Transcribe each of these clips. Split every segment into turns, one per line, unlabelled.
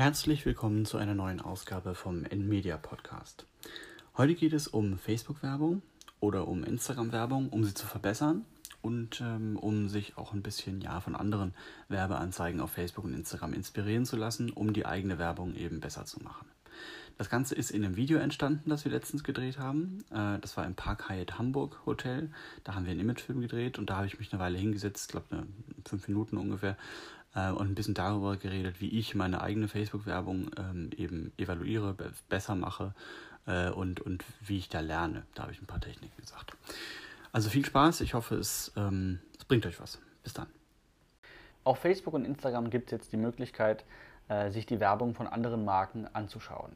Herzlich willkommen zu einer neuen Ausgabe vom NMedia Podcast. Heute geht es um Facebook-Werbung oder um Instagram-Werbung, um sie zu verbessern und ähm, um sich auch ein bisschen ja von anderen Werbeanzeigen auf Facebook und Instagram inspirieren zu lassen, um die eigene Werbung eben besser zu machen. Das Ganze ist in einem Video entstanden, das wir letztens gedreht haben. Äh, das war im Park Hyatt Hamburg Hotel. Da haben wir einen Imagefilm gedreht und da habe ich mich eine Weile hingesetzt, ich glaube fünf Minuten ungefähr, äh, und ein bisschen darüber geredet, wie ich meine eigene Facebook-Werbung ähm, eben evaluiere, besser mache äh, und, und wie ich da lerne. Da habe ich ein paar Techniken gesagt. Also viel Spaß, ich hoffe, es, ähm, es bringt euch was. Bis dann.
Auf Facebook und Instagram gibt es jetzt die Möglichkeit, äh, sich die Werbung von anderen Marken anzuschauen.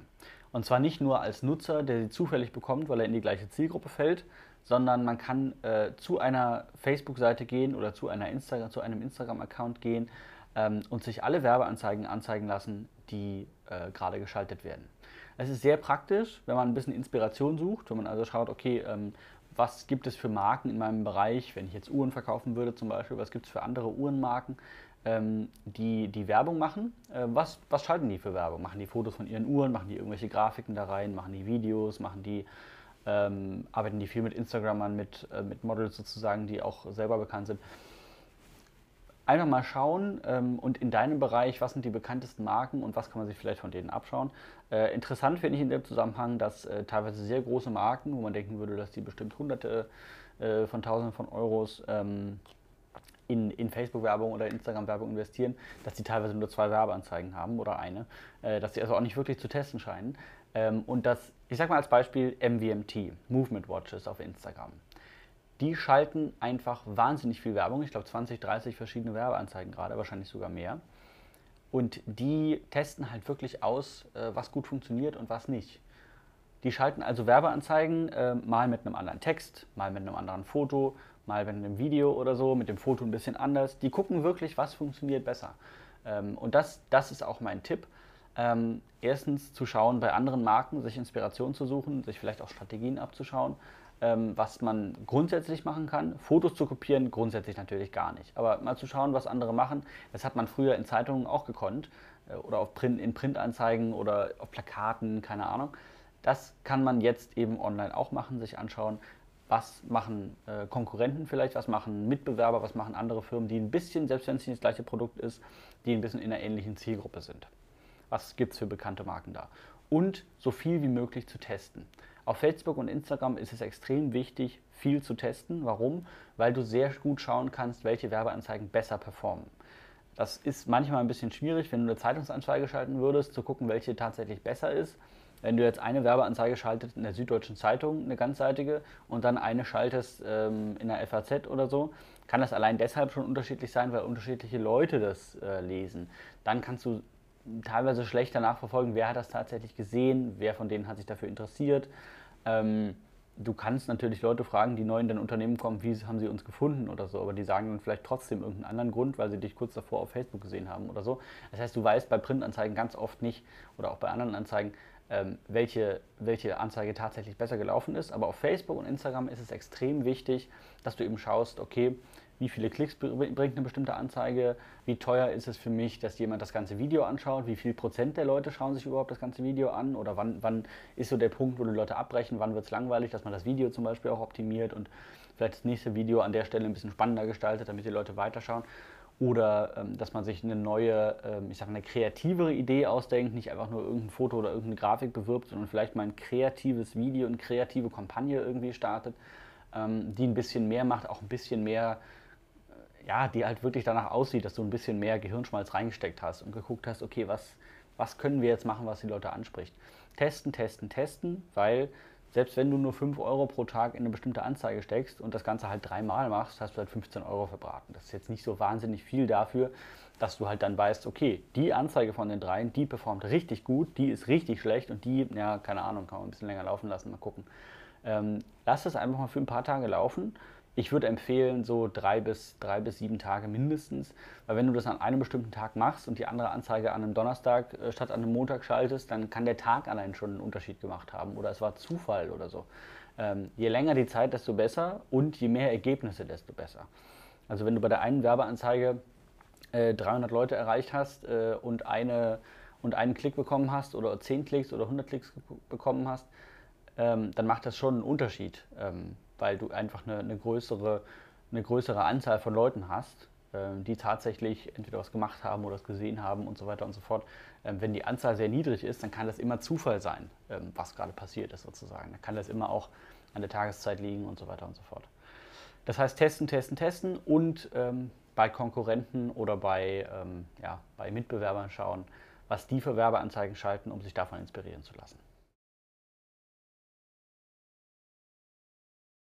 Und zwar nicht nur als Nutzer, der sie zufällig bekommt, weil er in die gleiche Zielgruppe fällt, sondern man kann äh, zu einer Facebook-Seite gehen oder zu, einer Insta zu einem Instagram-Account gehen ähm, und sich alle Werbeanzeigen anzeigen lassen, die äh, gerade geschaltet werden. Es ist sehr praktisch, wenn man ein bisschen Inspiration sucht, wenn man also schaut, okay, ähm, was gibt es für Marken in meinem Bereich, wenn ich jetzt Uhren verkaufen würde zum Beispiel, was gibt es für andere Uhrenmarken, ähm, die, die Werbung machen. Äh, was, was schalten die für Werbung? Machen die Fotos von ihren Uhren, machen die irgendwelche Grafiken da rein, machen die Videos, machen die, ähm, arbeiten die viel mit Instagramern, mit, äh, mit Models sozusagen, die auch selber bekannt sind einfach mal schauen ähm, und in deinem Bereich, was sind die bekanntesten Marken und was kann man sich vielleicht von denen abschauen. Äh, interessant finde ich in dem Zusammenhang, dass äh, teilweise sehr große Marken, wo man denken würde, dass die bestimmt hunderte äh, von tausenden von Euros ähm, in, in Facebook-Werbung oder Instagram-Werbung investieren, dass die teilweise nur zwei Werbeanzeigen haben oder eine, äh, dass sie also auch nicht wirklich zu testen scheinen. Ähm, und das, ich sage mal als Beispiel MVMT, Movement Watches auf Instagram die schalten einfach wahnsinnig viel Werbung. Ich glaube 20, 30 verschiedene Werbeanzeigen gerade, wahrscheinlich sogar mehr. Und die testen halt wirklich aus, äh, was gut funktioniert und was nicht. Die schalten also Werbeanzeigen äh, mal mit einem anderen Text, mal mit einem anderen Foto, mal mit einem Video oder so, mit dem Foto ein bisschen anders. Die gucken wirklich, was funktioniert besser. Ähm, und das, das ist auch mein Tipp. Ähm, erstens zu schauen, bei anderen Marken sich Inspiration zu suchen, sich vielleicht auch Strategien abzuschauen was man grundsätzlich machen kann. Fotos zu kopieren, grundsätzlich natürlich gar nicht. Aber mal zu schauen, was andere machen, das hat man früher in Zeitungen auch gekonnt äh, oder auf Print, in Printanzeigen oder auf Plakaten, keine Ahnung. Das kann man jetzt eben online auch machen, sich anschauen, was machen äh, Konkurrenten vielleicht, was machen Mitbewerber, was machen andere Firmen, die ein bisschen, selbst wenn es nicht das gleiche Produkt ist, die ein bisschen in einer ähnlichen Zielgruppe sind. Was gibt es für bekannte Marken da? Und so viel wie möglich zu testen. Auf Facebook und Instagram ist es extrem wichtig, viel zu testen. Warum? Weil du sehr gut schauen kannst, welche Werbeanzeigen besser performen. Das ist manchmal ein bisschen schwierig, wenn du eine Zeitungsanzeige schalten würdest, zu gucken, welche tatsächlich besser ist. Wenn du jetzt eine Werbeanzeige schaltest in der Süddeutschen Zeitung, eine ganzseitige, und dann eine schaltest ähm, in der FAZ oder so, kann das allein deshalb schon unterschiedlich sein, weil unterschiedliche Leute das äh, lesen. Dann kannst du teilweise schlechter nachverfolgen, wer hat das tatsächlich gesehen, wer von denen hat sich dafür interessiert. Ähm, du kannst natürlich Leute fragen, die neu in dein Unternehmen kommen, wie haben sie uns gefunden oder so, aber die sagen dann vielleicht trotzdem irgendeinen anderen Grund, weil sie dich kurz davor auf Facebook gesehen haben oder so. Das heißt, du weißt bei Printanzeigen ganz oft nicht oder auch bei anderen Anzeigen, ähm, welche, welche Anzeige tatsächlich besser gelaufen ist. Aber auf Facebook und Instagram ist es extrem wichtig, dass du eben schaust, okay, wie viele Klicks bringt eine bestimmte Anzeige, wie teuer ist es für mich, dass jemand das ganze Video anschaut, wie viel Prozent der Leute schauen sich überhaupt das ganze Video an oder wann, wann ist so der Punkt, wo die Leute abbrechen, wann wird es langweilig, dass man das Video zum Beispiel auch optimiert und vielleicht das nächste Video an der Stelle ein bisschen spannender gestaltet, damit die Leute weiterschauen. Oder ähm, dass man sich eine neue, ähm, ich sage eine kreativere Idee ausdenkt, nicht einfach nur irgendein Foto oder irgendeine Grafik bewirbt, sondern vielleicht mal ein kreatives Video, eine kreative Kampagne irgendwie startet, ähm, die ein bisschen mehr macht, auch ein bisschen mehr ja, die halt wirklich danach aussieht, dass du ein bisschen mehr Gehirnschmalz reingesteckt hast und geguckt hast, okay, was, was können wir jetzt machen, was die Leute anspricht. Testen, testen, testen, weil selbst wenn du nur 5 Euro pro Tag in eine bestimmte Anzeige steckst und das Ganze halt dreimal machst, hast du halt 15 Euro verbraten. Das ist jetzt nicht so wahnsinnig viel dafür, dass du halt dann weißt, okay, die Anzeige von den dreien, die performt richtig gut, die ist richtig schlecht und die, ja, keine Ahnung, kann man ein bisschen länger laufen lassen, mal gucken. Ähm, lass das einfach mal für ein paar Tage laufen ich würde empfehlen, so drei bis, drei bis sieben Tage mindestens, weil wenn du das an einem bestimmten Tag machst und die andere Anzeige an einem Donnerstag äh, statt an einem Montag schaltest, dann kann der Tag allein schon einen Unterschied gemacht haben oder es war Zufall oder so. Ähm, je länger die Zeit, desto besser und je mehr Ergebnisse, desto besser. Also wenn du bei der einen Werbeanzeige äh, 300 Leute erreicht hast äh, und eine und einen Klick bekommen hast oder 10 Klicks oder 100 Klicks bekommen hast, ähm, dann macht das schon einen Unterschied, ähm, weil du einfach eine, eine, größere, eine größere Anzahl von Leuten hast, ähm, die tatsächlich entweder was gemacht haben oder es gesehen haben und so weiter und so fort. Ähm, wenn die Anzahl sehr niedrig ist, dann kann das immer Zufall sein, ähm, was gerade passiert ist sozusagen. Dann kann das immer auch an der Tageszeit liegen und so weiter und so fort. Das heißt testen, testen, testen und ähm, bei Konkurrenten oder bei, ähm, ja, bei Mitbewerbern schauen, was die für Werbeanzeigen schalten, um sich davon inspirieren zu lassen.